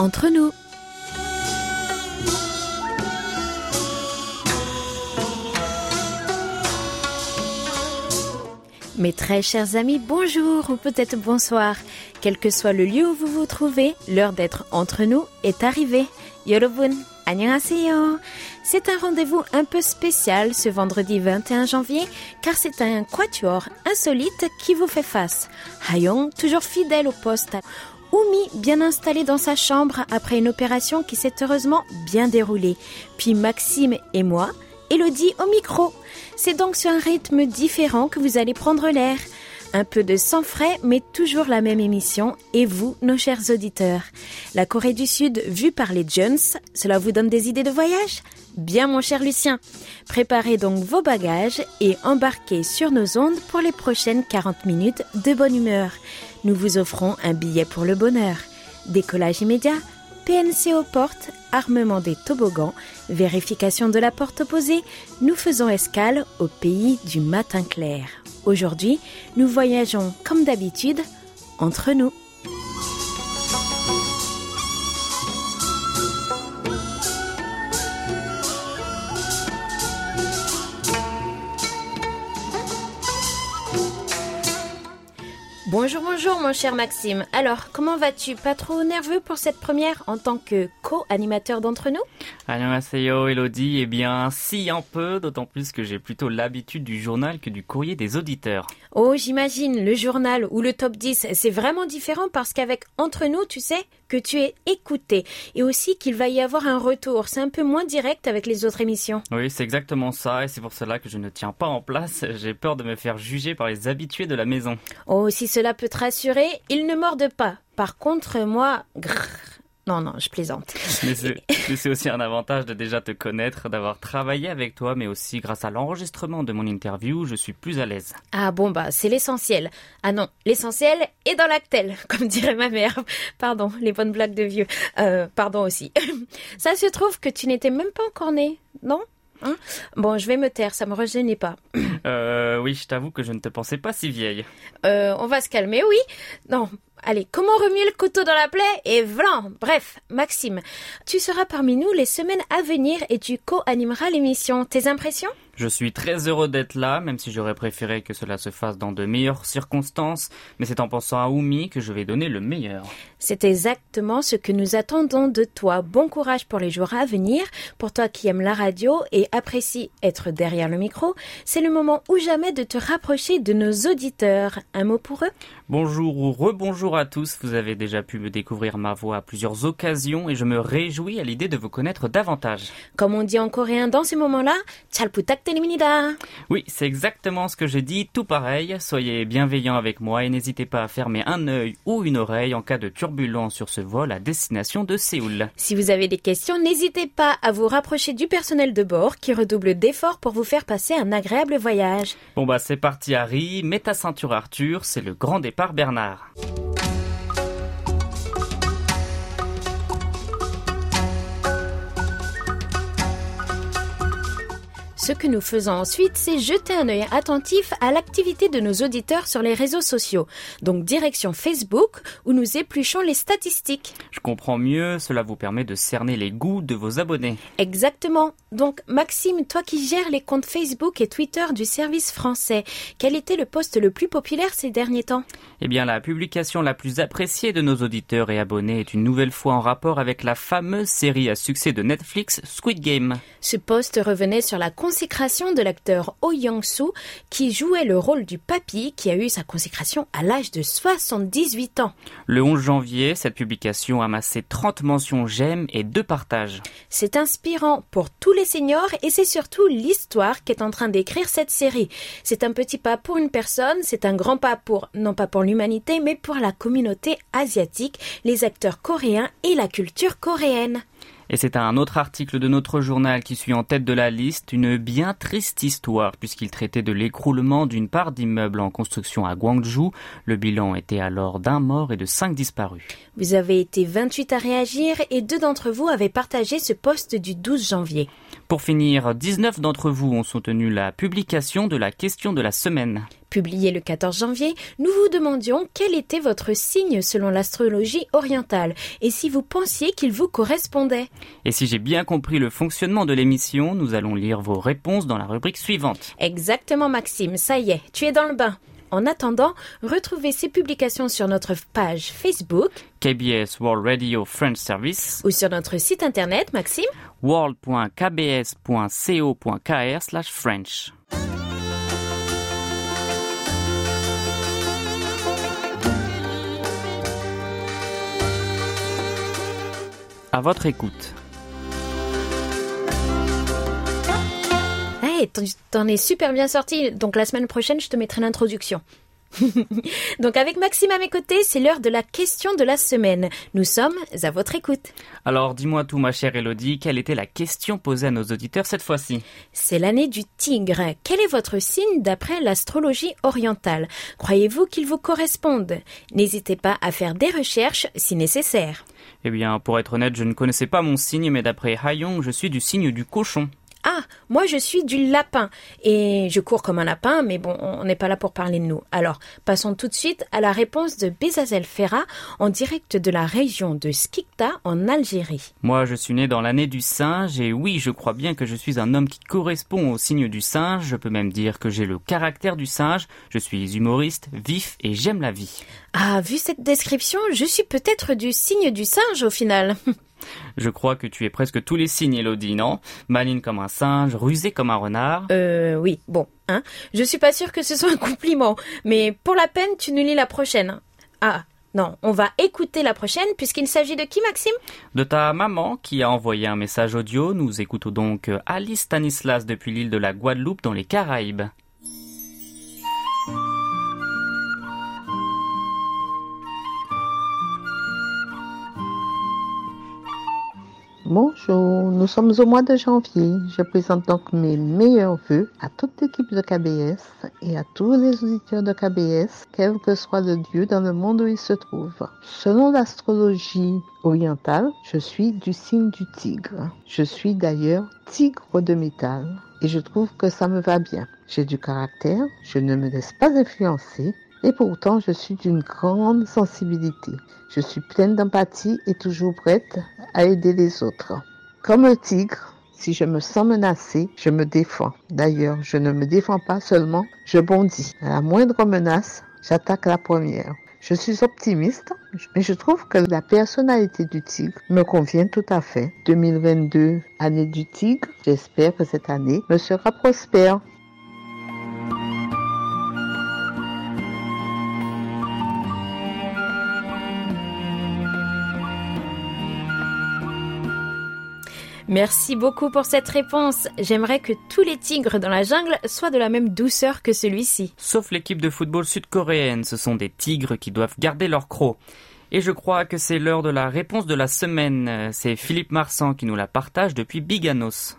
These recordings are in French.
entre nous. Mes très chers amis, bonjour ou peut-être bonsoir. Quel que soit le lieu où vous vous trouvez, l'heure d'être entre nous est arrivée. Yorobun, 안녕하세요. C'est un rendez-vous un peu spécial ce vendredi 21 janvier car c'est un quatuor insolite qui vous fait face. Hayong, toujours fidèle au poste. Oumi, bien installé dans sa chambre après une opération qui s'est heureusement bien déroulée. Puis Maxime et moi, Elodie au micro. C'est donc sur un rythme différent que vous allez prendre l'air. Un peu de sang frais, mais toujours la même émission. Et vous, nos chers auditeurs. La Corée du Sud vue par les Jones, cela vous donne des idées de voyage? Bien mon cher Lucien. Préparez donc vos bagages et embarquez sur nos ondes pour les prochaines 40 minutes de bonne humeur. Nous vous offrons un billet pour le bonheur. Décollage immédiat, PNC aux portes, armement des toboggans, vérification de la porte opposée, nous faisons escale au pays du matin clair. Aujourd'hui, nous voyageons comme d'habitude entre nous. Bonjour, bonjour mon cher Maxime. Alors, comment vas-tu? Pas trop nerveux pour cette première en tant que co-animateur d'entre nous? Annyeonghaseyo Elodie, eh bien si un peu, d'autant plus que j'ai plutôt l'habitude du journal que du courrier des auditeurs. Oh, j'imagine, le journal ou le top 10, c'est vraiment différent parce qu'avec Entre nous, tu sais que tu es écouté et aussi qu'il va y avoir un retour. C'est un peu moins direct avec les autres émissions. Oui, c'est exactement ça et c'est pour cela que je ne tiens pas en place. J'ai peur de me faire juger par les habitués de la maison. Oh, si cela peut te rassurer, ils ne mordent pas. Par contre, moi, grrr, non, non, je plaisante. Mais c'est aussi un avantage de déjà te connaître, d'avoir travaillé avec toi, mais aussi grâce à l'enregistrement de mon interview, je suis plus à l'aise. Ah bon, bah c'est l'essentiel. Ah non, l'essentiel est dans l'actel, comme dirait ma mère. Pardon, les bonnes blagues de vieux. Euh, pardon aussi. Ça se trouve que tu n'étais même pas encore né, non? Hein? Bon, je vais me taire, ça me rejeunit pas. Euh, oui, je t'avoue que je ne te pensais pas si vieille. Euh, on va se calmer, oui. Non, allez, comment remuer le couteau dans la plaie Et voilà. Bref, Maxime, tu seras parmi nous les semaines à venir et tu co-animeras l'émission. Tes impressions? Je suis très heureux d'être là, même si j'aurais préféré que cela se fasse dans de meilleures circonstances, mais c'est en pensant à Oumi que je vais donner le meilleur. C'est exactement ce que nous attendons de toi. Bon courage pour les jours à venir. Pour toi qui aimes la radio et apprécie être derrière le micro, c'est le moment ou jamais de te rapprocher de nos auditeurs. Un mot pour eux? Bonjour ou rebonjour à tous. Vous avez déjà pu me découvrir ma voix à plusieurs occasions et je me réjouis à l'idée de vous connaître davantage. Comme on dit en coréen dans ces moments-là, oui, c'est exactement ce que j'ai dit, tout pareil. Soyez bienveillants avec moi et n'hésitez pas à fermer un œil ou une oreille en cas de turbulence sur ce vol à destination de Séoul. Si vous avez des questions, n'hésitez pas à vous rapprocher du personnel de bord qui redouble d'efforts pour vous faire passer un agréable voyage. Bon bah c'est parti Harry, mets ta ceinture Arthur, c'est le grand départ Bernard. Ce que nous faisons ensuite, c'est jeter un œil attentif à l'activité de nos auditeurs sur les réseaux sociaux. Donc direction Facebook où nous épluchons les statistiques. Je comprends mieux, cela vous permet de cerner les goûts de vos abonnés. Exactement. Donc Maxime, toi qui gères les comptes Facebook et Twitter du service français, quel était le poste le plus populaire ces derniers temps? Eh bien la publication la plus appréciée de nos auditeurs et abonnés est une nouvelle fois en rapport avec la fameuse série à succès de Netflix Squid Game. Ce poste revenait sur la consécration de l'acteur Oh Young-soo qui jouait le rôle du papy qui a eu sa consécration à l'âge de 78 ans. Le 11 janvier, cette publication a amassé 30 mentions j'aime et 2 partages. C'est inspirant pour tous les seniors et c'est surtout l'histoire qu'est en train d'écrire cette série. C'est un petit pas pour une personne, c'est un grand pas pour, non pas pour l'humanité, mais pour la communauté asiatique, les acteurs coréens et la culture coréenne. Et c'est un autre article de notre journal qui suit en tête de la liste une bien triste histoire puisqu'il traitait de l'écroulement d'une part d'immeubles en construction à Gwangju. Le bilan était alors d'un mort et de cinq disparus. Vous avez été 28 à réagir et deux d'entre vous avaient partagé ce poste du 12 janvier. Pour finir, 19 d'entre vous ont soutenu la publication de la question de la semaine. Publié le 14 janvier, nous vous demandions quel était votre signe selon l'astrologie orientale et si vous pensiez qu'il vous correspondait. Et si j'ai bien compris le fonctionnement de l'émission, nous allons lire vos réponses dans la rubrique suivante. Exactement Maxime, ça y est, tu es dans le bain. En attendant, retrouvez ces publications sur notre page Facebook KBS World Radio French Service ou sur notre site internet, Maxime world.kbs.co.kr À votre écoute. Hey, t'en es super bien sorti, donc la semaine prochaine je te mettrai l'introduction. Donc avec Maxime à mes côtés, c'est l'heure de la question de la semaine. Nous sommes à votre écoute. Alors dis-moi tout ma chère Elodie, quelle était la question posée à nos auditeurs cette fois-ci? C'est l'année du tigre. Quel est votre signe d'après l'astrologie orientale? Croyez-vous qu'il vous corresponde? N'hésitez pas à faire des recherches si nécessaire. Eh bien, pour être honnête, je ne connaissais pas mon signe, mais d'après Hayong, je suis du signe du cochon. Ah, moi je suis du lapin et je cours comme un lapin, mais bon, on n'est pas là pour parler de nous. Alors, passons tout de suite à la réponse de Bezazel Ferra en direct de la région de Skikta en Algérie. Moi, je suis né dans l'année du singe et oui, je crois bien que je suis un homme qui correspond au signe du singe. Je peux même dire que j'ai le caractère du singe. Je suis humoriste, vif et j'aime la vie. Ah, vu cette description, je suis peut-être du signe du singe au final. Je crois que tu es presque tous les signes, Elodie, non? Maline comme un singe, rusée comme un renard. Euh, oui, bon, hein. Je suis pas sûre que ce soit un compliment, mais pour la peine, tu nous lis la prochaine. Ah, non, on va écouter la prochaine puisqu'il s'agit de qui, Maxime? De ta maman qui a envoyé un message audio. Nous écoutons donc Alice Stanislas depuis l'île de la Guadeloupe dans les Caraïbes. Bonjour, nous sommes au mois de janvier. Je présente donc mes meilleurs voeux à toute l'équipe de KBS et à tous les auditeurs de KBS, quel que soit le lieu dans le monde où ils se trouvent. Selon l'astrologie orientale, je suis du signe du tigre. Je suis d'ailleurs tigre de métal et je trouve que ça me va bien. J'ai du caractère, je ne me laisse pas influencer et pourtant, je suis d'une grande sensibilité. Je suis pleine d'empathie et toujours prête à aider les autres. Comme un tigre, si je me sens menacée, je me défends. D'ailleurs, je ne me défends pas seulement, je bondis. À la moindre menace, j'attaque la première. Je suis optimiste, mais je trouve que la personnalité du tigre me convient tout à fait. 2022, année du tigre, j'espère que cette année me sera prospère. Merci beaucoup pour cette réponse. J'aimerais que tous les tigres dans la jungle soient de la même douceur que celui-ci. Sauf l'équipe de football sud-coréenne, ce sont des tigres qui doivent garder leur croc. Et je crois que c'est l'heure de la réponse de la semaine. C'est Philippe Marsan qui nous la partage depuis Biganos.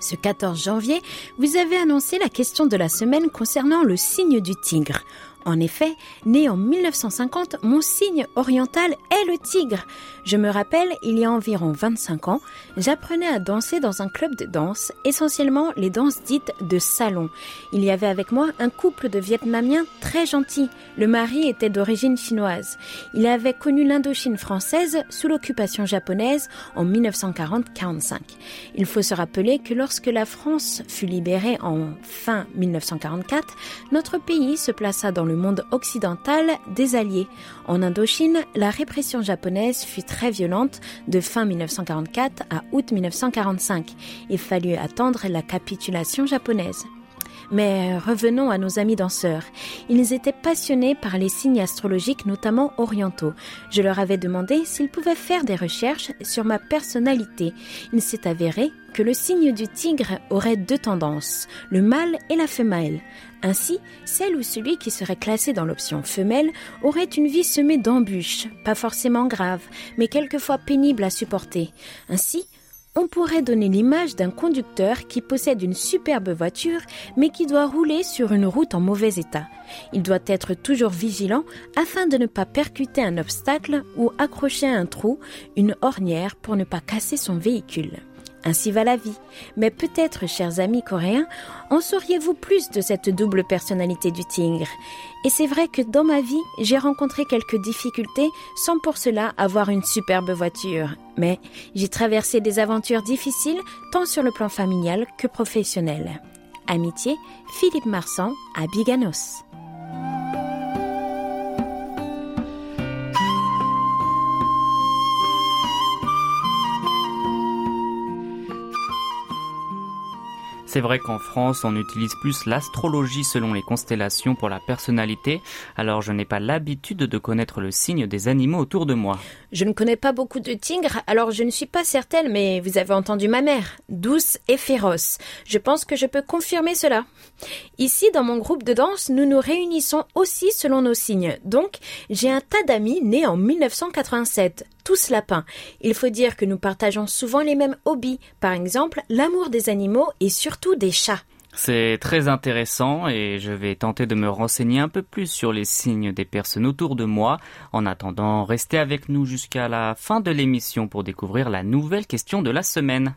Ce 14 janvier, vous avez annoncé la question de la semaine concernant le signe du tigre. En effet, né en 1950, mon signe oriental est le tigre. Je me rappelle, il y a environ 25 ans, j'apprenais à danser dans un club de danse, essentiellement les danses dites de salon. Il y avait avec moi un couple de Vietnamiens très gentils. Le mari était d'origine chinoise. Il avait connu l'Indochine française sous l'occupation japonaise en 1940-45. Il faut se rappeler que lorsque la France fut libérée en fin 1944, notre pays se plaça dans le monde occidental des Alliés. En Indochine, la répression japonaise fut très violente de fin 1944 à août 1945. Il fallut attendre la capitulation japonaise. Mais revenons à nos amis danseurs. Ils étaient passionnés par les signes astrologiques, notamment orientaux. Je leur avais demandé s'ils pouvaient faire des recherches sur ma personnalité. Il s'est avéré que le signe du tigre aurait deux tendances, le mâle et la femelle. Ainsi, celle ou celui qui serait classé dans l'option femelle aurait une vie semée d'embûches, pas forcément graves, mais quelquefois pénibles à supporter. Ainsi, on pourrait donner l'image d'un conducteur qui possède une superbe voiture mais qui doit rouler sur une route en mauvais état. Il doit être toujours vigilant afin de ne pas percuter un obstacle ou accrocher un trou, une ornière pour ne pas casser son véhicule. Ainsi va la vie. Mais peut-être, chers amis coréens, en sauriez-vous plus de cette double personnalité du tigre? Et c'est vrai que dans ma vie, j'ai rencontré quelques difficultés sans pour cela avoir une superbe voiture. Mais j'ai traversé des aventures difficiles tant sur le plan familial que professionnel. Amitié, Philippe Marsan à Biganos. C'est vrai qu'en France, on utilise plus l'astrologie selon les constellations pour la personnalité, alors je n'ai pas l'habitude de connaître le signe des animaux autour de moi. Je ne connais pas beaucoup de tigres, alors je ne suis pas certaine, mais vous avez entendu ma mère, douce et féroce. Je pense que je peux confirmer cela. Ici, dans mon groupe de danse, nous nous réunissons aussi selon nos signes. Donc, j'ai un tas d'amis nés en 1987 tous lapins. Il faut dire que nous partageons souvent les mêmes hobbies, par exemple l'amour des animaux et surtout des chats. C'est très intéressant et je vais tenter de me renseigner un peu plus sur les signes des personnes autour de moi. En attendant, restez avec nous jusqu'à la fin de l'émission pour découvrir la nouvelle question de la semaine.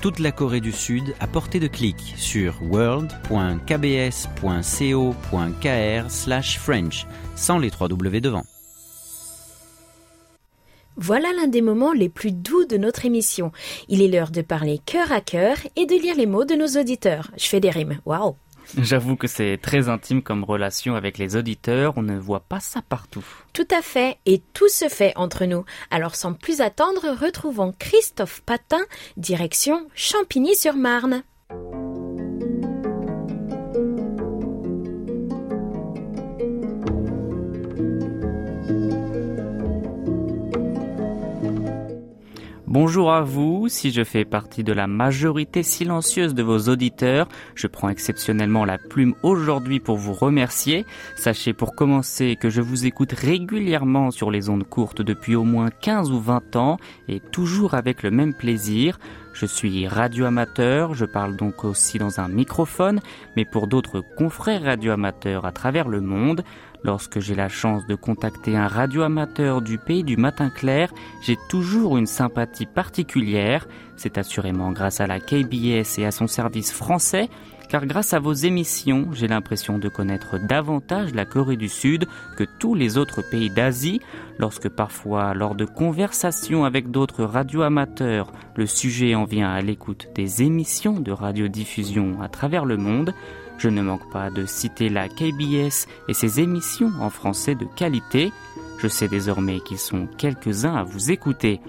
Toute la Corée du Sud à portée de clic sur world.kbs.co.kr/french sans les trois W devant. Voilà l'un des moments les plus doux de notre émission. Il est l'heure de parler cœur à cœur et de lire les mots de nos auditeurs. Je fais des rimes. Waouh! J'avoue que c'est très intime comme relation avec les auditeurs, on ne voit pas ça partout. Tout à fait, et tout se fait entre nous. Alors sans plus attendre, retrouvons Christophe Patin, direction Champigny-sur-Marne. Bonjour à vous, si je fais partie de la majorité silencieuse de vos auditeurs, je prends exceptionnellement la plume aujourd'hui pour vous remercier. Sachez pour commencer que je vous écoute régulièrement sur les ondes courtes depuis au moins 15 ou 20 ans et toujours avec le même plaisir. Je suis radioamateur, je parle donc aussi dans un microphone, mais pour d'autres confrères radioamateurs à travers le monde, Lorsque j'ai la chance de contacter un radioamateur du pays du matin clair, j'ai toujours une sympathie particulière. C'est assurément grâce à la KBS et à son service français, car grâce à vos émissions, j'ai l'impression de connaître davantage la Corée du Sud que tous les autres pays d'Asie, lorsque parfois, lors de conversations avec d'autres radioamateurs, le sujet en vient à l'écoute des émissions de radiodiffusion à travers le monde, je ne manque pas de citer la KBS et ses émissions en français de qualité. Je sais désormais qu'ils sont quelques-uns à vous écouter.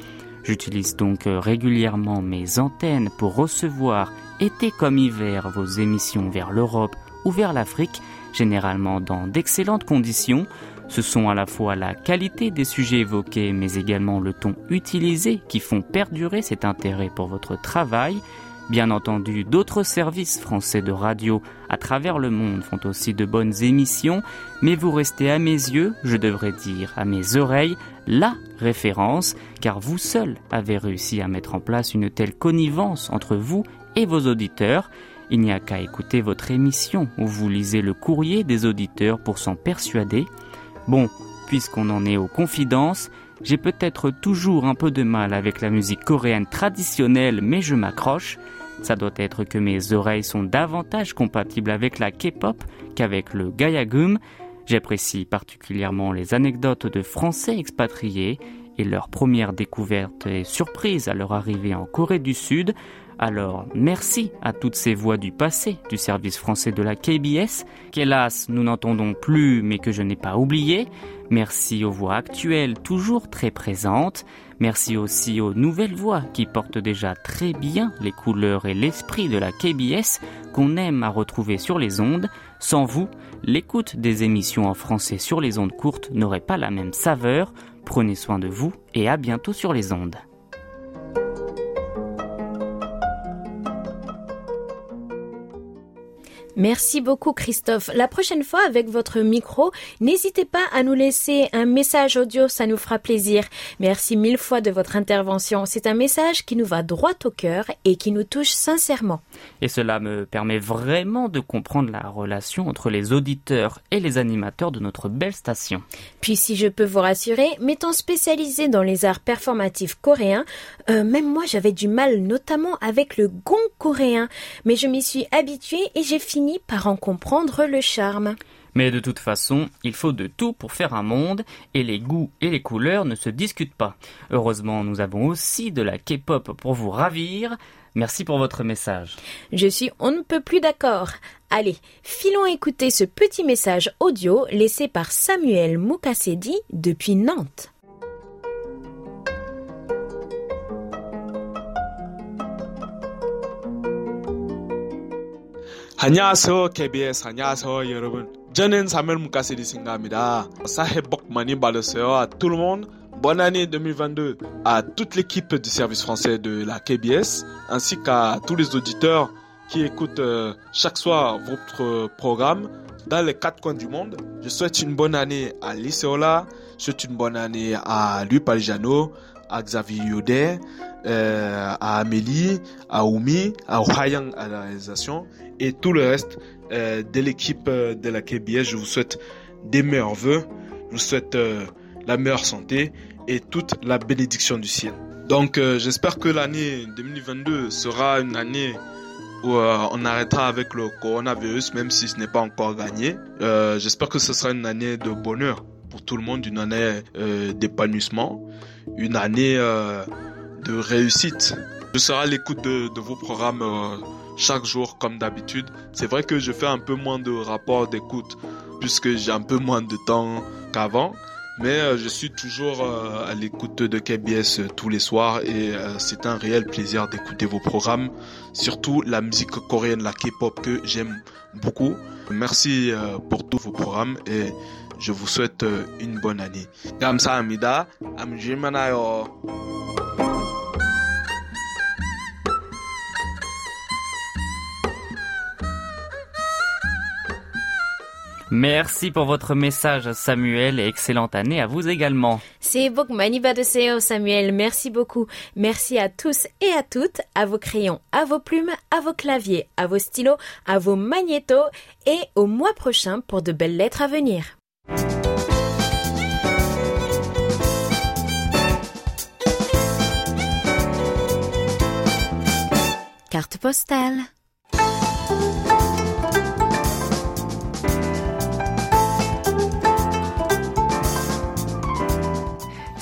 J'utilise donc régulièrement mes antennes pour recevoir, été comme hiver, vos émissions vers l'Europe ou vers l'Afrique, généralement dans d'excellentes conditions. Ce sont à la fois la qualité des sujets évoqués, mais également le ton utilisé qui font perdurer cet intérêt pour votre travail. Bien entendu, d'autres services français de radio à travers le monde font aussi de bonnes émissions, mais vous restez à mes yeux, je devrais dire à mes oreilles, la référence, car vous seul avez réussi à mettre en place une telle connivence entre vous et vos auditeurs. Il n'y a qu'à écouter votre émission où vous lisez le courrier des auditeurs pour s'en persuader. Bon, puisqu'on en est aux confidences, j'ai peut-être toujours un peu de mal avec la musique coréenne traditionnelle, mais je m'accroche. Ça doit être que mes oreilles sont davantage compatibles avec la K-pop qu'avek le gayagum. J'apprécie particulièrement les anecdotes de Français expatriés et leurs premières découvertes et surprises à leur arrivée en Corée du Sud. Alors, merci à toutes ces voix du passé du service français de la KBS, qu'hélas nous n'entendons plus mais que je n'ai pas oublié. Merci aux voix actuelles toujours très présentes. Merci aussi aux nouvelles voix qui portent déjà très bien les couleurs et l'esprit de la KBS qu'on aime à retrouver sur les ondes. Sans vous, l'écoute des émissions en français sur les ondes courtes n'aurait pas la même saveur. Prenez soin de vous et à bientôt sur les ondes. Merci beaucoup Christophe. La prochaine fois avec votre micro, n'hésitez pas à nous laisser un message audio, ça nous fera plaisir. Merci mille fois de votre intervention. C'est un message qui nous va droit au cœur et qui nous touche sincèrement. Et cela me permet vraiment de comprendre la relation entre les auditeurs et les animateurs de notre belle station. Puis si je peux vous rassurer, m'étant spécialisée dans les arts performatifs coréens, euh, même moi j'avais du mal notamment avec le gong coréen, mais je m'y suis habituée et j'ai fini par en comprendre le charme. Mais de toute façon, il faut de tout pour faire un monde, et les goûts et les couleurs ne se discutent pas. Heureusement, nous avons aussi de la K-pop pour vous ravir. Merci pour votre message. Je suis on ne peut plus d'accord. Allez, filons écouter ce petit message audio laissé par Samuel Mukasedi depuis Nantes. 안녕하세요 KBS 안녕하세요 여러분 저는 사멜 문카세리 생각합니다 새해 복 많이 받으세요 à tout le monde bonne année 2022 à toute l'équipe du service français de la KBS ainsi qu'à tous les auditeurs qui écoutent euh, chaque soir votre programme dans les quatre coins du monde. Je souhaite une bonne année à Liseola, je souhaite une bonne année à Louis Palijano, à Xavier Yodet, euh, à Amélie, à Oumi, à Ohayang à la réalisation et tout le reste euh, de l'équipe euh, de la KBS. Je vous souhaite des meilleurs voeux, je vous souhaite la meilleure santé et toute la bénédiction du ciel. Donc j'espère que l'année 2022 sera une année où on arrêtera avec le coronavirus, même si ce n'est pas encore gagné. J'espère que ce sera une année de bonheur pour tout le monde, une année d'épanouissement, une année euh, de réussite. Je serai à l'écoute de, de vos programmes euh, chaque jour comme d'habitude. C'est vrai que je fais un peu moins de rapports d'écoute puisque j'ai un peu moins de temps qu'avant. Mais euh, je suis toujours à l'écoute de KBS tous les soirs et c'est un réel plaisir d'écouter vos programmes, surtout la musique coréenne, la K-pop que j'aime beaucoup. Merci pour tous vos programmes et je vous souhaite euh, une bonne année. Merci pour votre message, Samuel, et excellente année à vous également. C'est beaucoup Samuel. Merci beaucoup. Merci à tous et à toutes, à vos crayons, à vos plumes, à vos claviers, à vos stylos, à vos magnétos, et au mois prochain pour de belles lettres à venir. Carte postale.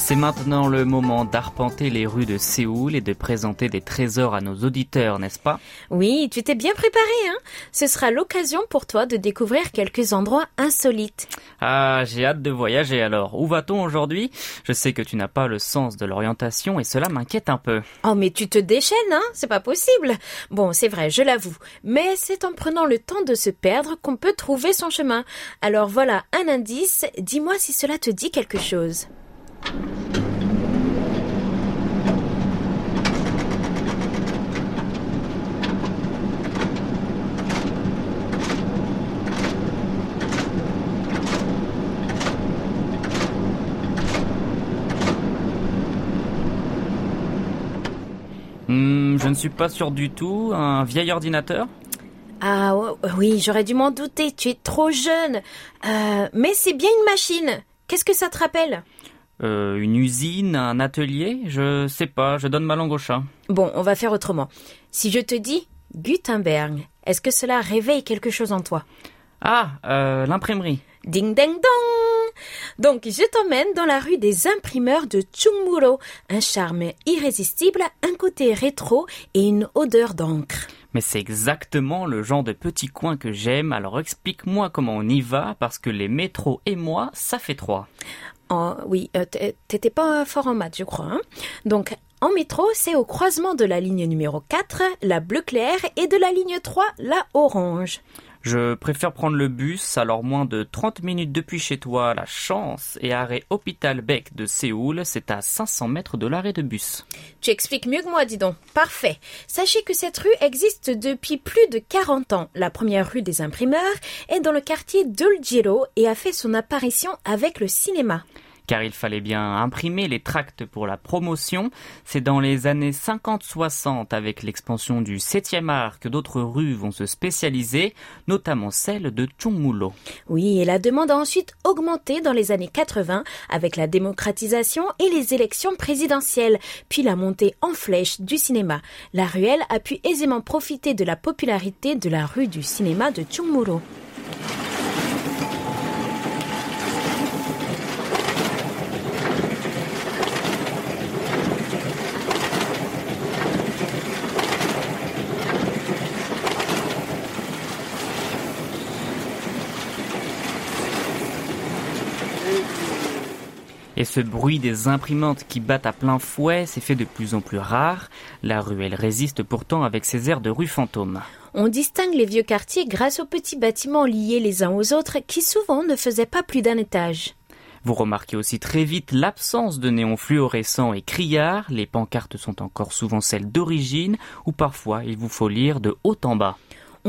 C'est maintenant le moment d'arpenter les rues de Séoul et de présenter des trésors à nos auditeurs, n'est-ce pas? Oui, tu t'es bien préparé, hein? Ce sera l'occasion pour toi de découvrir quelques endroits insolites. Ah, j'ai hâte de voyager alors. Où va-t-on aujourd'hui? Je sais que tu n'as pas le sens de l'orientation et cela m'inquiète un peu. Oh, mais tu te déchaînes, hein? C'est pas possible. Bon, c'est vrai, je l'avoue. Mais c'est en prenant le temps de se perdre qu'on peut trouver son chemin. Alors voilà un indice. Dis-moi si cela te dit quelque chose. Je ne suis pas sûr du tout. Un vieil ordinateur Ah ouais, oui, j'aurais dû m'en douter. Tu es trop jeune. Euh, mais c'est bien une machine. Qu'est-ce que ça te rappelle Euh, Une usine Un atelier Je sais pas, je donne ma langue au chat. Bon, on va faire autrement. Si je te dis Gutenberg, est-ce que cela réveille quelque chose en toi Ah, euh, l'imprimerie. Ding ding dong Donc je t'emmène dans la rue des imprimeurs de Chungmuro. Un charme irrésistible, un côté rétro et une odeur d'encre. Mais c'est exactement le genre de petit coin que j'aime, alors explique-moi comment on y va, parce que les métros et moi, ça fait trois. Oh, oui, euh, t'étais pas fort en maths, je crois. hein Donc, en métro, c'est au croisement de la ligne numéro 4, la bleu clair, et de la ligne 3, la orange. Je préfère prendre le bus, alors moins de 30 minutes depuis chez toi, la chance, et arrêt Hôpital Beck de Séoul, c'est à 500 mètres de l'arrêt de bus. Tu expliques mieux que moi, dis donc. Parfait. Sachez que cette rue existe depuis plus de 40 ans. La première rue des imprimeurs est dans le quartier d'Uljiro et a fait son apparition avec le cinéma car il fallait bien imprimer les tracts pour la promotion. C'est dans les années 50-60 avec l'expansion du 7e art que d'autres rues vont se spécialiser, notamment celle de Chungmulo. Oui, et la demande a ensuite augmenté dans les années 80 avec la démocratisation et les élections présidentielles, puis la montée en flèche du cinéma. La ruelle a pu aisément profiter de la popularité de la rue du cinéma de Chungmulo. Et ce bruit des imprimantes qui battent à plein fouet s'est fait de plus en plus rare. La ruelle résiste pourtant avec ses airs de rue fantôme. On distingue les vieux quartiers grâce aux petits bâtiments liés les uns aux autres qui souvent ne faisaient pas plus d'un étage. Vous remarquez aussi très vite l'absence de néons fluorescents et criards. Les pancartes sont encore souvent celles d'origine ou parfois il vous faut lire de haut en bas.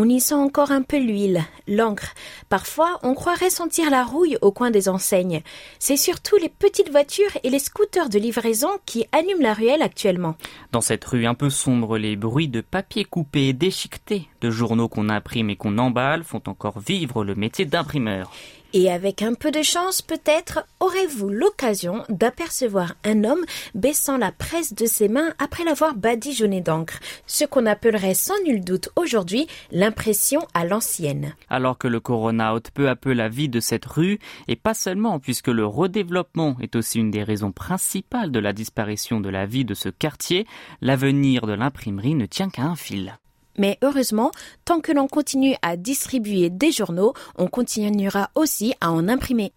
On y sent encore un peu l'huile, l'encre. Parfois, on croirait sentir la rouille au coin des enseignes. C'est surtout les petites voitures et les scooters de livraison qui allument la ruelle actuellement. Dans cette rue un peu sombre, les bruits de papier coupé et déchiqueté, de journaux qu'on imprime et qu'on emballe font encore vivre le métier d'imprimeur. Et avec un peu de chance, peut-être aurez-vous l'occasion d'apercevoir un homme baissant la presse de ses mains après l'avoir badigeonné d'encre, ce qu'on appellerait sans nul doute aujourd'hui l'impression à l'ancienne. Alors que le corona ôte peu à peu la vie de cette rue, et pas seulement puisque le redéveloppement est aussi une des raisons principales de la disparition de la vie de ce quartier, l'avenir de l'imprimerie ne tient qu'à un fil. Mais heureusement, tant que l'on continue à distribuer des journaux, on continuera aussi à en imprimer.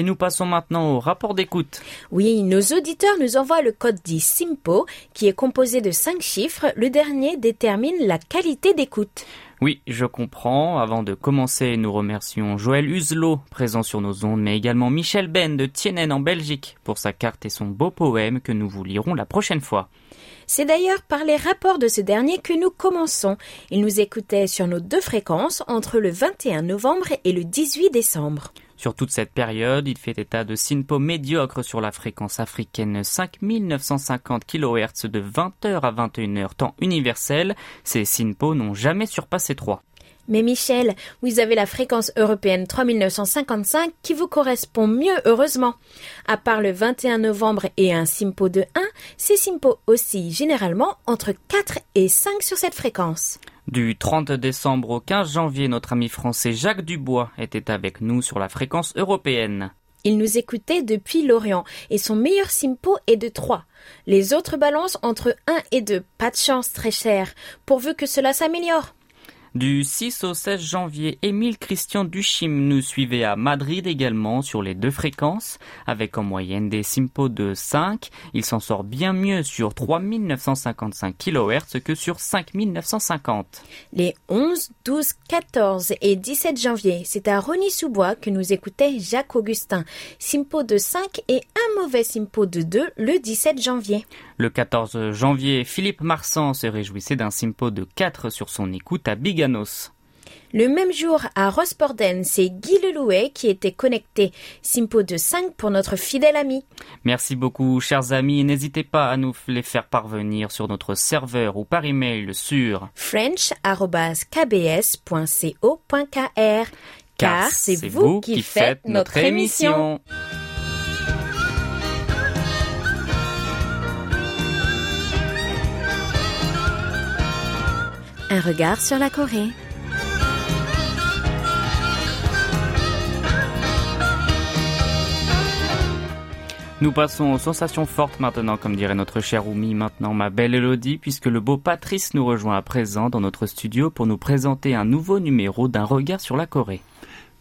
Et nous passons maintenant au rapport d'écoute. Oui, nos auditeurs nous envoient le code dit SIMPO, qui est composé de cinq chiffres. Le dernier détermine la qualité d'écoute. Oui, je comprends. Avant de commencer, nous remercions Joël Huselot, présent sur nos ondes, mais également Michel Ben de Tienen en Belgique, pour sa carte et son beau poème que nous vous lirons la prochaine fois. C'est d'ailleurs par les rapports de ce dernier que nous commençons. Il nous écoutait sur nos deux fréquences entre le 21 novembre et le 18 décembre. Sur toute cette période, il fait état de SINPO médiocre sur la fréquence africaine 5950 kHz de 20h à 21h temps universel. Ces SINPO n'ont jamais surpassé 3. Mais Michel, vous avez la fréquence européenne 3955 qui vous correspond mieux, heureusement. À part le 21 novembre et un SIMPO de 1, ces SIMPO oscillent généralement entre 4 et 5 sur cette fréquence. Du 30 décembre au 15 janvier, notre ami français Jacques Dubois était avec nous sur la fréquence européenne. Il nous écoutait depuis l'Orient et son meilleur simpo est de 3. Les autres balancent entre 1 et 2. Pas de chance, très cher, pourvu que cela s'améliore. Du 6 au 16 janvier, Émile Christian Duchim nous suivait à Madrid également sur les deux fréquences, avec en moyenne des simpos de 5. Il s'en sort bien mieux sur 3955 kHz que sur 5950. Les 11, 12, 14 et 17 janvier, c'est à Rony-sous-Bois que nous écoutait Jacques Augustin. Simpo de 5 et un mauvais simpo de 2 le 17 janvier. Le 14 janvier, Philippe Marsan se réjouissait d'un simpo de 4 sur son écoute à Biganos. Le même jour, à Rosporden, c'est Guy Lelouet qui était connecté. Simpo de 5 pour notre fidèle ami. Merci beaucoup, chers amis. N'hésitez pas à nous les faire parvenir sur notre serveur ou par email sur french.kbs.co.kr. Car c'est vous qui faites notre émission. Un regard sur la Corée. Nous passons aux sensations fortes maintenant, comme dirait notre chère Oumi, maintenant ma belle Elodie, puisque le beau Patrice nous rejoint à présent dans notre studio pour nous présenter un nouveau numéro d'un regard sur la Corée.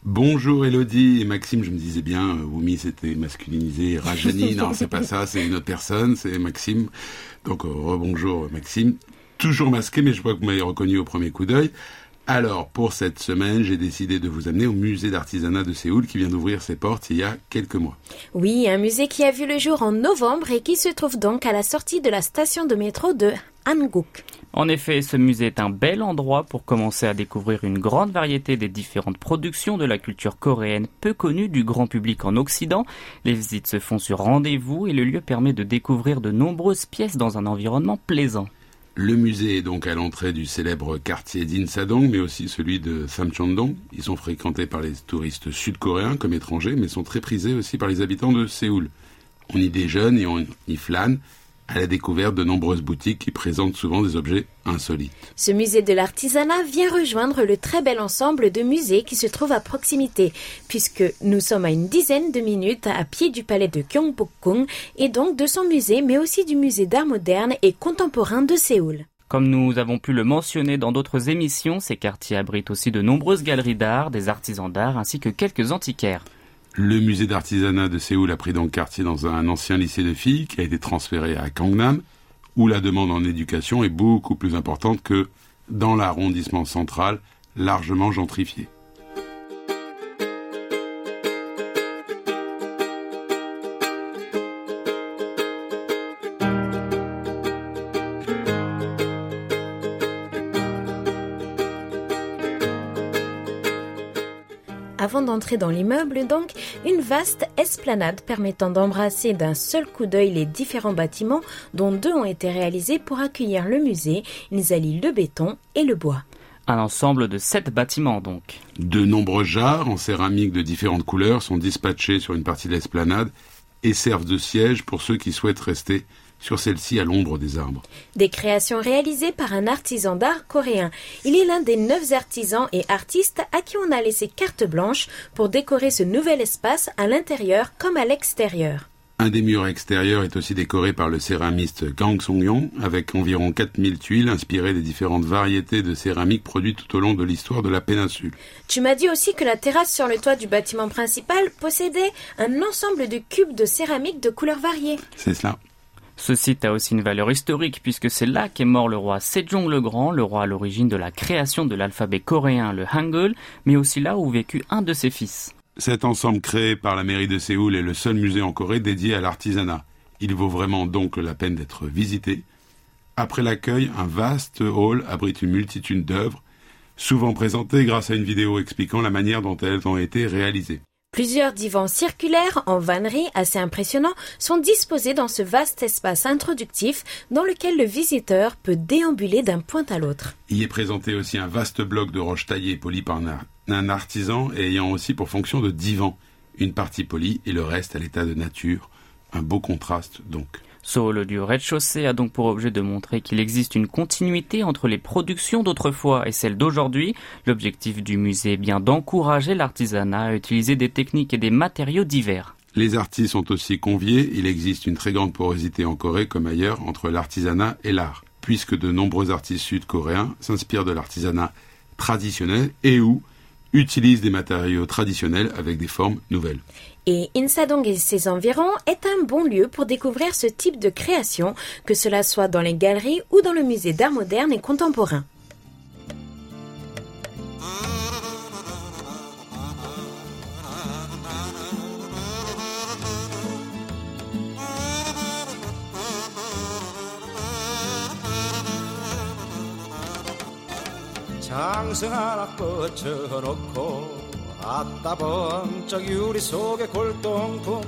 Bonjour Elodie et Maxime, je me disais bien, euh, Oumi c'était masculinisé, Rajani, non c'est pas ça, c'est une autre personne, c'est Maxime. Donc euh, rebonjour Maxime, toujours masqué mais je vois que vous m'avez reconnu au premier coup d'œil. Alors, pour cette semaine, j'ai décidé de vous amener au musée d'artisanat de Séoul qui vient d'ouvrir ses portes il y a quelques mois. Oui, un musée qui a vu le jour en novembre et qui se trouve donc à la sortie de la station de métro de Hanguk. En effet, ce musée est un bel endroit pour commencer à découvrir une grande variété des différentes productions de la culture coréenne peu connue du grand public en Occident. Les visites se font sur rendez-vous et le lieu permet de découvrir de nombreuses pièces dans un environnement plaisant. Le musée est donc à l'entrée du célèbre quartier d'Insadong, mais aussi celui de Samcheondong. Ils sont fréquentés par les touristes sud-coréens comme étrangers, mais sont très prisés aussi par les habitants de Séoul. On y déjeune et on y flâne à la découverte de nombreuses boutiques qui présentent souvent des objets insolites. Ce musée de l'artisanat vient rejoindre le très bel ensemble de musées qui se trouve à proximité, puisque nous sommes à une dizaine de minutes à pied du palais de Gyeongbokgung et donc de son musée, mais aussi du musée d'art moderne et contemporain de Séoul. Comme nous avons pu le mentionner dans d'autres émissions, ces quartiers abritent aussi de nombreuses galeries d'art, des artisans d'art ainsi que quelques antiquaires. Le musée d'artisanat de Séoul a pris donc quartier dans un ancien lycée de filles qui a été transféré à Gangnam, où la demande en éducation est beaucoup plus importante que dans l'arrondissement central, largement gentrifié. D'entrer dans l'immeuble, donc, une vaste esplanade permettant d'embrasser d'un seul coup d'œil les différents bâtiments, dont deux ont été réalisés pour accueillir le musée. Ils allient le béton et le bois. Un ensemble de sept bâtiments donc. De nombreux jarres en céramique de différentes couleurs sont dispatchés sur une partie de l'esplanade et servent de siège pour ceux qui souhaitent rester sur celle-ci à l'ombre des arbres. Des créations réalisées par un artisan d'art coréen. Il est l'un des neuf artisans et artistes à qui on a laissé carte blanche pour décorer ce nouvel espace à l'intérieur comme à l'extérieur. Un des murs extérieurs est aussi décoré par le céramiste Kang Song-yong avec environ 4000 tuiles inspirées des différentes variétés de céramique produites tout au long de l'histoire de la péninsule. Tu m'as dit aussi que la terrasse sur le toit du bâtiment principal possédait un ensemble de cubes de céramique de couleurs variées. C'est cela. Ce site a aussi une valeur historique puisque c'est là qu'est mort le roi Sejong le Grand, le roi à l'origine de la création de l'alphabet coréen, le Hangul, mais aussi là où vécut un de ses fils. Cet ensemble créé par la mairie de Séoul est le seul musée en Corée dédié à l'artisanat. Il vaut vraiment donc la peine d'être visité. Après l'accueil, un vaste hall abrite une multitude d'œuvres, souvent présentées grâce à une vidéo expliquant la manière dont elles ont été réalisées. Plusieurs divans circulaires en vannerie assez impressionnants sont disposés dans ce vaste espace introductif dans lequel le visiteur peut déambuler d'un point à l'autre. Y est présenté aussi un vaste bloc de roches taillées et polies par un, un artisan et ayant aussi pour fonction de divan, une partie polie et le reste à l'état de nature. Un beau contraste donc. Seoul du rez-de-chaussée a donc pour objet de montrer qu'il existe une continuité entre les productions d'autrefois et celles d'aujourd'hui. L'objectif du musée est bien d'encourager l'artisanat à utiliser des techniques et des matériaux divers. Les artistes sont aussi conviés. Il existe une très grande porosité en Corée comme ailleurs entre l'artisanat et l'art, puisque de nombreux artistes sud-coréens s'inspirent de l'artisanat traditionnel et ou utilisent des matériaux traditionnels avec des formes nouvelles. Et Insadong et ses environs est un bon lieu pour découvrir ce type de création, que cela soit dans les galeries ou dans le musée d'art moderne et contemporain. 장승 하나 꽂혀놓고 아따 번쩍 유리 속에 골동품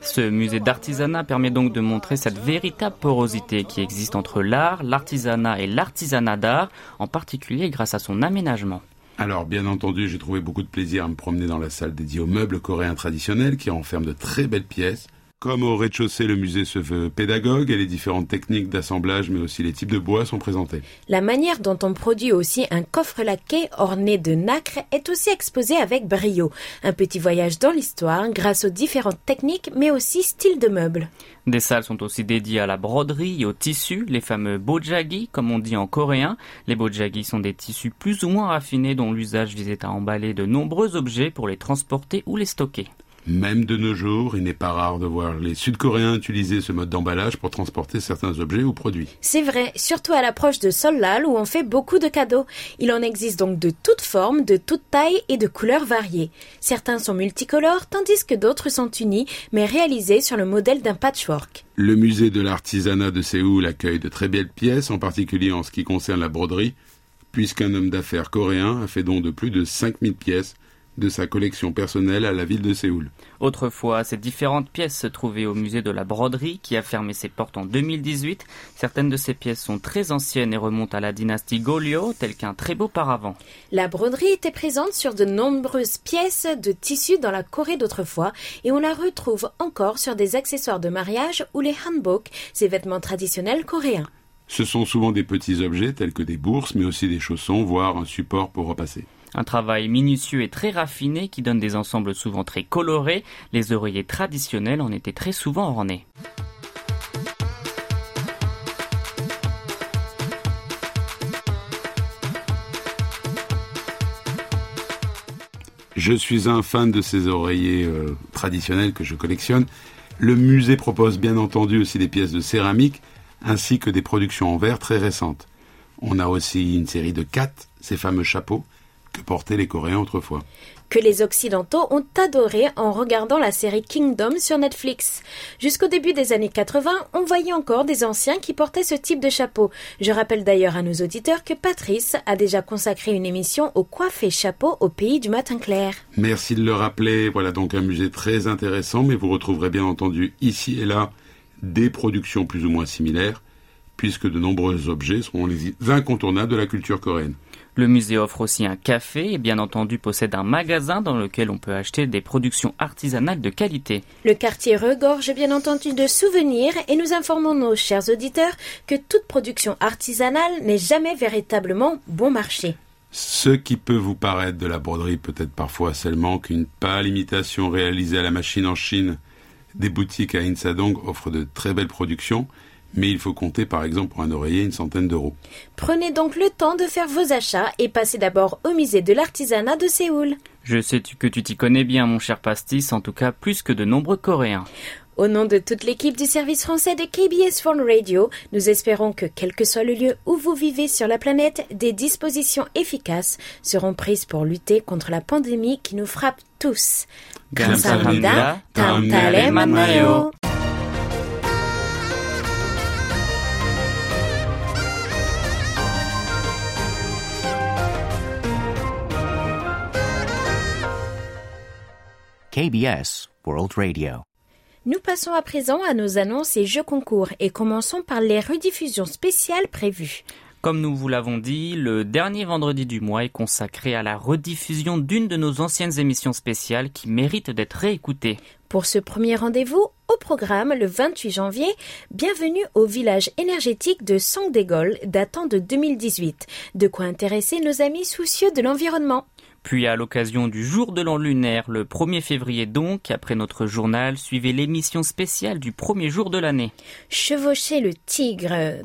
Ce musée d'artisanat permet donc de montrer cette véritable porosité qui existe entre l'art, l'artisanat et l'artisanat d'art, en particulier grâce à son aménagement. Alors, bien entendu, j'ai trouvé beaucoup de plaisir à me promener dans la salle dédiée aux meubles coréens traditionnels qui renferment de très belles pièces, comme au rez-de-chaussée, le musée se veut pédagogue et les différentes techniques d'assemblage, mais aussi les types de bois sont présentés. La manière dont on produit aussi un coffre laqué orné de nacre est aussi exposée avec brio. Un petit voyage dans l'histoire grâce aux différentes techniques, mais aussi styles de meubles. Des salles sont aussi dédiées à la broderie et au tissu, les fameux bojagi, comme on dit en coréen. Les bojagi sont des tissus plus ou moins raffinés dont l'usage visait à emballer de nombreux objets pour les transporter ou les stocker. Même de nos jours, il n'est pas rare de voir les Sud-Coréens utiliser ce mode d'emballage pour transporter certains objets ou produits. C'est vrai, surtout à l'approche de Solal où on fait beaucoup de cadeaux. Il en existe donc de toutes formes, de toutes tailles et de couleurs variées. Certains sont multicolores tandis que d'autres sont unis mais réalisés sur le modèle d'un patchwork. Le musée de l'artisanat de Séoul accueille de très belles pièces, en particulier en ce qui concerne la broderie, puisqu'un homme d'affaires coréen a fait don de plus de 5000 pièces de sa collection personnelle à la ville de Séoul. Autrefois, ces différentes pièces se trouvaient au musée de la broderie qui a fermé ses portes en 2018. Certaines de ces pièces sont très anciennes et remontent à la dynastie Goryeo, tel qu'un très beau paravent. La broderie était présente sur de nombreuses pièces de tissu dans la Corée d'autrefois et on la retrouve encore sur des accessoires de mariage ou les hanbok, ces vêtements traditionnels coréens. Ce sont souvent des petits objets tels que des bourses, mais aussi des chaussons, voire un support pour repasser. Un travail minutieux et très raffiné qui donne des ensembles souvent très colorés. Les oreillers traditionnels en étaient très souvent ornés. Je suis un fan de ces oreillers euh, traditionnels que je collectionne. Le musée propose bien entendu aussi des pièces de céramique ainsi que des productions en verre très récentes. On a aussi une série de kat, ces fameux chapeaux que portaient les Coréens autrefois. que les Occidentaux ont adoré en regardant la série Kingdom sur Netflix. Jusqu'au début des années 80, on voyait encore des anciens qui portaient ce type de chapeau. Je rappelle d'ailleurs à nos auditeurs que Patrice a déjà consacré une émission au coiffé chapeau au pays du matin clair. Merci de le rappeler. Voilà donc un musée très intéressant, mais vous retrouverez bien entendu ici et là des productions plus ou moins similaires, puisque de nombreux objets seront les incontournables de la culture coréenne. Le musée offre aussi un café et bien entendu possède un magasin dans lequel on peut acheter des productions artisanales de qualité. Le quartier regorge bien entendu de souvenirs et nous informons nos chers auditeurs que toute production artisanale n'est jamais véritablement bon marché. Ce qui peut vous paraître de la broderie peut-être parfois seulement qu'une pâle imitation réalisée à la machine en Chine. Des boutiques à Insadong offrent de très belles productions, mais il faut compter par exemple pour un oreiller une centaine d'euros. Prenez donc le temps de faire vos achats et passez d'abord au musée de l'artisanat de Séoul. Je sais que tu t'y connais bien, mon cher Pastis, en tout cas plus que de nombreux Coréens. Au nom de toute l'équipe du service français de KBS Phone Radio, nous espérons que quel que soit le lieu où vous vivez sur la planète, des dispositions efficaces seront prises pour lutter contre la pandémie qui nous frappe tous. KBS World Radio. Nous passons à présent à nos annonces et jeux concours et commençons par les rediffusions spéciales prévues. Comme nous vous l'avons dit, le dernier vendredi du mois est consacré à la rediffusion d'une de nos anciennes émissions spéciales qui mérite d'être réécoutée. Pour ce premier rendez-vous, au programme le 28 janvier, bienvenue au village énergétique de Sangdégol datant de 2018. De quoi intéresser nos amis soucieux de l'environnement. Puis à l'occasion du jour de l'an lunaire, le 1er février donc, après notre journal, suivez l'émission spéciale du premier jour de l'année. Chevaucher le tigre,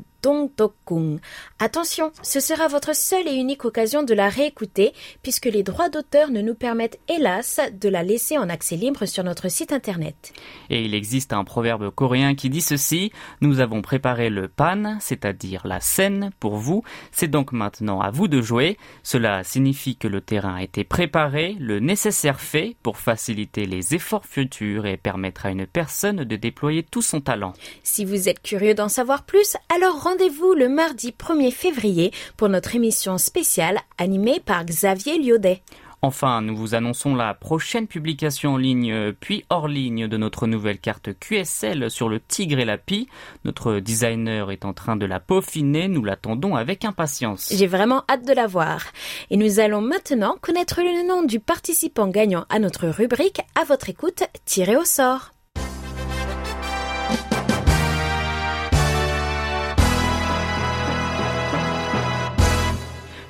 Attention, ce sera votre seule et unique occasion de la réécouter, puisque les droits d'auteur ne nous permettent hélas de la laisser en accès libre sur notre site internet. Et il existe un proverbe coréen qui dit ceci, nous avons préparé le pan, c'est-à-dire la scène, pour vous, c'est donc maintenant à vous de jouer. Cela signifie que le terrain a été préparé, le nécessaire fait pour faciliter les efforts futurs et permettre à une personne de déployer tout son talent. Si vous êtes curieux d'en savoir plus, alors rendez-vous le mardi 1er février pour notre émission spéciale animée par Xavier Liodet. Enfin, nous vous annonçons la prochaine publication en ligne euh, puis hors ligne de notre nouvelle carte QSL sur le tigre et la pie. Notre designer est en train de la peaufiner, nous l'attendons avec impatience. J'ai vraiment hâte de la voir. Et nous allons maintenant connaître le nom du participant gagnant à notre rubrique à votre écoute tiré au sort.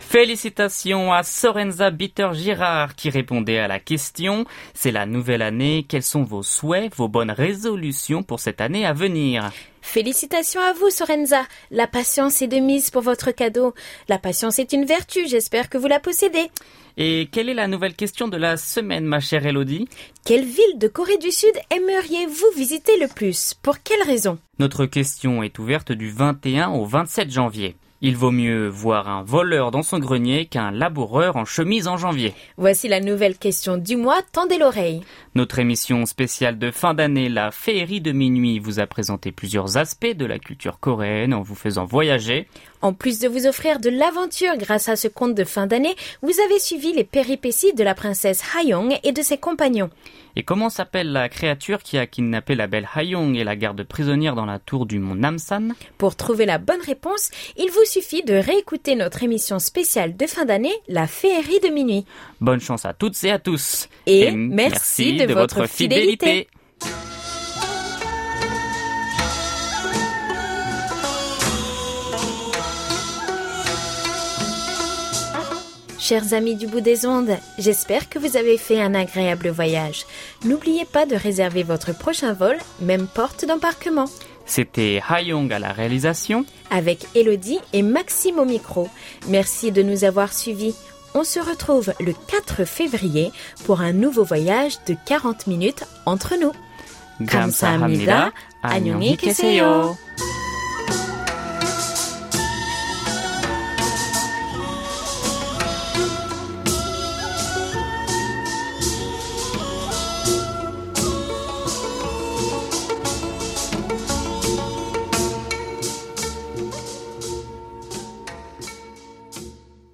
Félicitations à Sorenza Bitter-Girard qui répondait à la question. C'est la nouvelle année. Quels sont vos souhaits, vos bonnes résolutions pour cette année à venir? Félicitations à vous, Sorenza. La patience est de mise pour votre cadeau. La patience est une vertu. J'espère que vous la possédez. Et quelle est la nouvelle question de la semaine, ma chère Elodie? Quelle ville de Corée du Sud aimeriez-vous visiter le plus? Pour quelle raison? Notre question est ouverte du 21 au 27 janvier. Il vaut mieux voir un voleur dans son grenier qu'un laboureur en chemise en janvier. Voici la nouvelle question du mois, tendez l'oreille. Notre émission spéciale de fin d'année, la féerie de minuit, vous a présenté plusieurs aspects de la culture coréenne en vous faisant voyager. En plus de vous offrir de l'aventure grâce à ce conte de fin d'année, vous avez suivi les péripéties de la princesse Hayong et de ses compagnons. Et comment s'appelle la créature qui a kidnappé la belle Hayong et la garde prisonnière dans la tour du mont Namsan? Pour trouver la bonne réponse, il vous suffit de réécouter notre émission spéciale de fin d'année, la féerie de minuit. Bonne chance à toutes et à tous. Et, merci, de, votre fidélité. Chers amis du bout des ondes, j'espère que vous avez fait un agréable voyage. N'oubliez pas de réserver votre prochain vol, même porte d'embarquement. C'était Hayong à la réalisation. Avec Elodie et Maxime au micro. Merci de nous avoir suivis. On se retrouve le 4 février pour un nouveau voyage de 40 minutes entre nous. 감사합니다. 안녕히 계세요.